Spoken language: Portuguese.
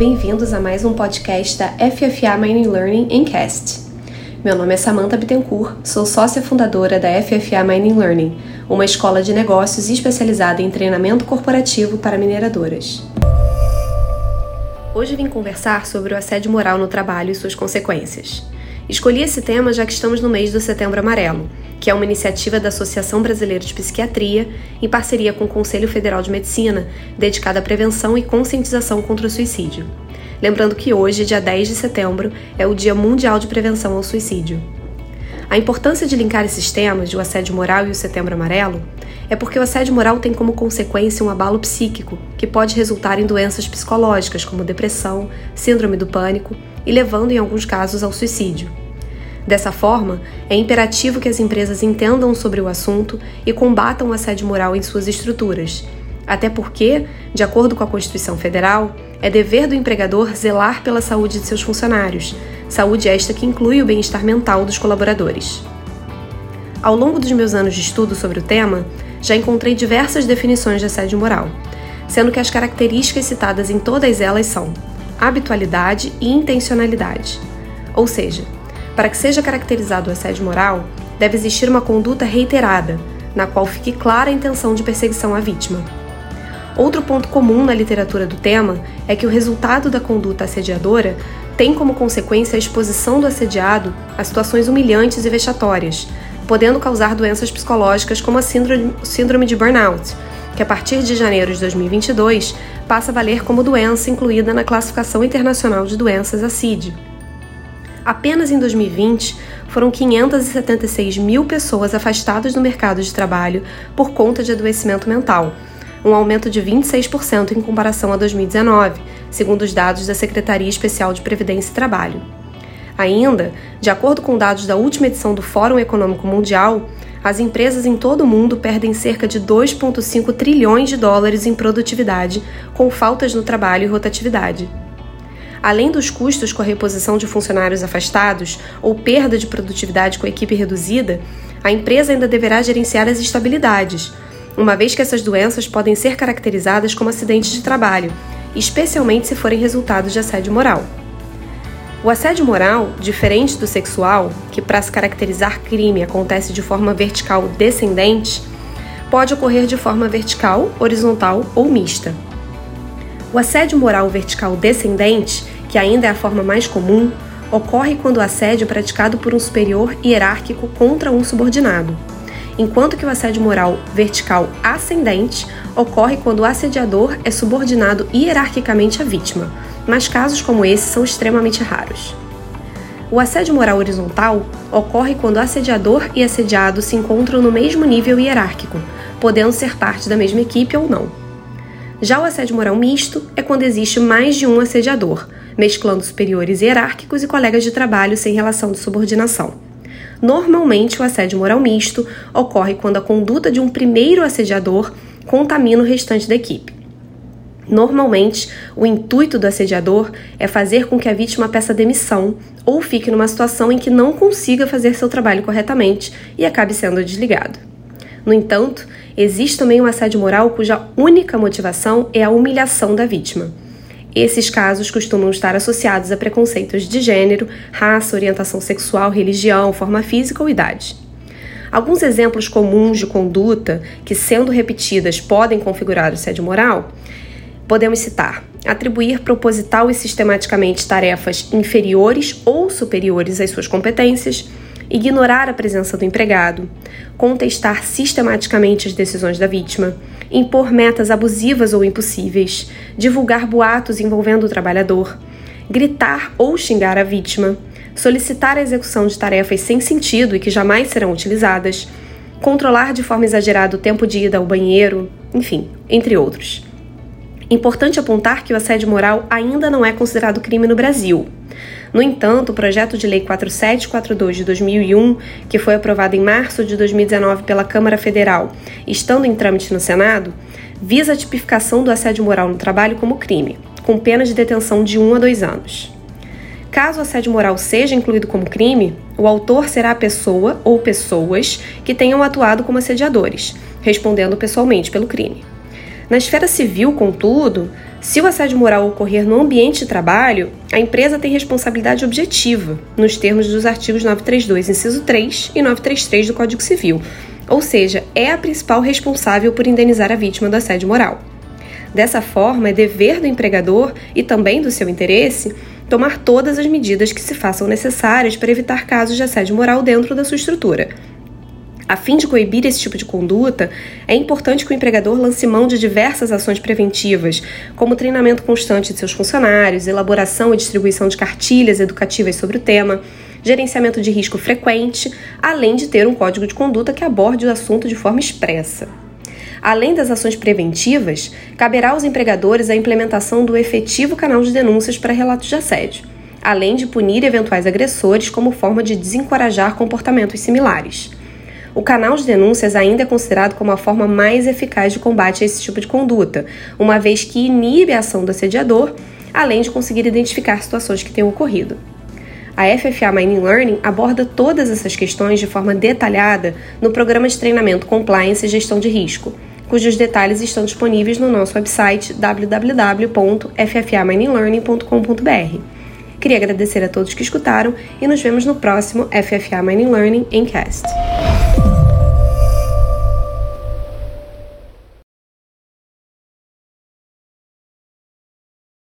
Bem-vindos a mais um podcast da FFA Mining Learning em Cast. Meu nome é Samantha Bittencourt, sou sócia fundadora da FFA Mining Learning, uma escola de negócios especializada em treinamento corporativo para mineradoras. Hoje vim conversar sobre o assédio moral no trabalho e suas consequências. Escolhi esse tema já que estamos no mês do Setembro Amarelo, que é uma iniciativa da Associação Brasileira de Psiquiatria, em parceria com o Conselho Federal de Medicina, dedicada à prevenção e conscientização contra o suicídio. Lembrando que hoje, dia 10 de setembro, é o Dia Mundial de Prevenção ao Suicídio. A importância de linkar esses temas, o assédio moral e o Setembro Amarelo, é porque o assédio moral tem como consequência um abalo psíquico, que pode resultar em doenças psicológicas como depressão, síndrome do pânico e levando, em alguns casos, ao suicídio. Dessa forma, é imperativo que as empresas entendam sobre o assunto e combatam o assédio moral em suas estruturas, até porque, de acordo com a Constituição Federal, é dever do empregador zelar pela saúde de seus funcionários, saúde esta que inclui o bem-estar mental dos colaboradores. Ao longo dos meus anos de estudo sobre o tema, já encontrei diversas definições de assédio moral, sendo que as características citadas em todas elas são habitualidade e intencionalidade. Ou seja, para que seja caracterizado o assédio moral, deve existir uma conduta reiterada, na qual fique clara a intenção de perseguição à vítima. Outro ponto comum na literatura do tema é que o resultado da conduta assediadora tem como consequência a exposição do assediado a situações humilhantes e vexatórias, podendo causar doenças psicológicas como a síndrome de burnout, que a partir de janeiro de 2022 passa a valer como doença incluída na Classificação Internacional de Doenças, a CID. Apenas em 2020, foram 576 mil pessoas afastadas do mercado de trabalho por conta de adoecimento mental, um aumento de 26% em comparação a 2019, segundo os dados da Secretaria Especial de Previdência e Trabalho. Ainda, de acordo com dados da última edição do Fórum Econômico Mundial, as empresas em todo o mundo perdem cerca de 2,5 trilhões de dólares em produtividade com faltas no trabalho e rotatividade. Além dos custos com a reposição de funcionários afastados ou perda de produtividade com equipe reduzida, a empresa ainda deverá gerenciar as estabilidades, uma vez que essas doenças podem ser caracterizadas como acidentes de trabalho, especialmente se forem resultados de assédio moral. O assédio moral, diferente do sexual, que para se caracterizar crime acontece de forma vertical descendente, pode ocorrer de forma vertical, horizontal ou mista. O assédio moral vertical descendente, que ainda é a forma mais comum, ocorre quando o assédio é praticado por um superior hierárquico contra um subordinado, enquanto que o assédio moral vertical ascendente ocorre quando o assediador é subordinado hierarquicamente à vítima mas casos como esse são extremamente raros. O assédio moral horizontal ocorre quando assediador e assediado se encontram no mesmo nível hierárquico, podendo ser parte da mesma equipe ou não. Já o assédio moral misto é quando existe mais de um assediador, mesclando superiores hierárquicos e colegas de trabalho sem relação de subordinação. Normalmente, o assédio moral misto ocorre quando a conduta de um primeiro assediador contamina o restante da equipe. Normalmente, o intuito do assediador é fazer com que a vítima peça demissão ou fique numa situação em que não consiga fazer seu trabalho corretamente e acabe sendo desligado. No entanto, existe também um assédio moral cuja única motivação é a humilhação da vítima. Esses casos costumam estar associados a preconceitos de gênero, raça, orientação sexual, religião, forma física ou idade. Alguns exemplos comuns de conduta que, sendo repetidas, podem configurar assédio moral Podemos citar: atribuir proposital e sistematicamente tarefas inferiores ou superiores às suas competências, ignorar a presença do empregado, contestar sistematicamente as decisões da vítima, impor metas abusivas ou impossíveis, divulgar boatos envolvendo o trabalhador, gritar ou xingar a vítima, solicitar a execução de tarefas sem sentido e que jamais serão utilizadas, controlar de forma exagerada o tempo de ida ao banheiro, enfim, entre outros. Importante apontar que o assédio moral ainda não é considerado crime no Brasil. No entanto, o projeto de lei 4742 de 2001, que foi aprovado em março de 2019 pela Câmara Federal, estando em trâmite no Senado, visa a tipificação do assédio moral no trabalho como crime, com pena de detenção de 1 a 2 anos. Caso o assédio moral seja incluído como crime, o autor será a pessoa ou pessoas que tenham atuado como assediadores, respondendo pessoalmente pelo crime. Na esfera civil, contudo, se o assédio moral ocorrer no ambiente de trabalho, a empresa tem responsabilidade objetiva, nos termos dos artigos 932, inciso 3 e 933 do Código Civil, ou seja, é a principal responsável por indenizar a vítima do assédio moral. Dessa forma, é dever do empregador e também do seu interesse tomar todas as medidas que se façam necessárias para evitar casos de assédio moral dentro da sua estrutura. A fim de coibir esse tipo de conduta, é importante que o empregador lance mão de diversas ações preventivas, como treinamento constante de seus funcionários, elaboração e distribuição de cartilhas educativas sobre o tema, gerenciamento de risco frequente, além de ter um código de conduta que aborde o assunto de forma expressa. Além das ações preventivas, caberá aos empregadores a implementação do efetivo canal de denúncias para relatos de assédio, além de punir eventuais agressores como forma de desencorajar comportamentos similares. O canal de denúncias ainda é considerado como a forma mais eficaz de combate a esse tipo de conduta, uma vez que inibe a ação do assediador, além de conseguir identificar situações que tenham ocorrido. A FFA Mining Learning aborda todas essas questões de forma detalhada no programa de treinamento Compliance e Gestão de Risco, cujos detalhes estão disponíveis no nosso website www.ffamininglearning.com.br. Queria agradecer a todos que escutaram e nos vemos no próximo FFA Mining Learning em Cast.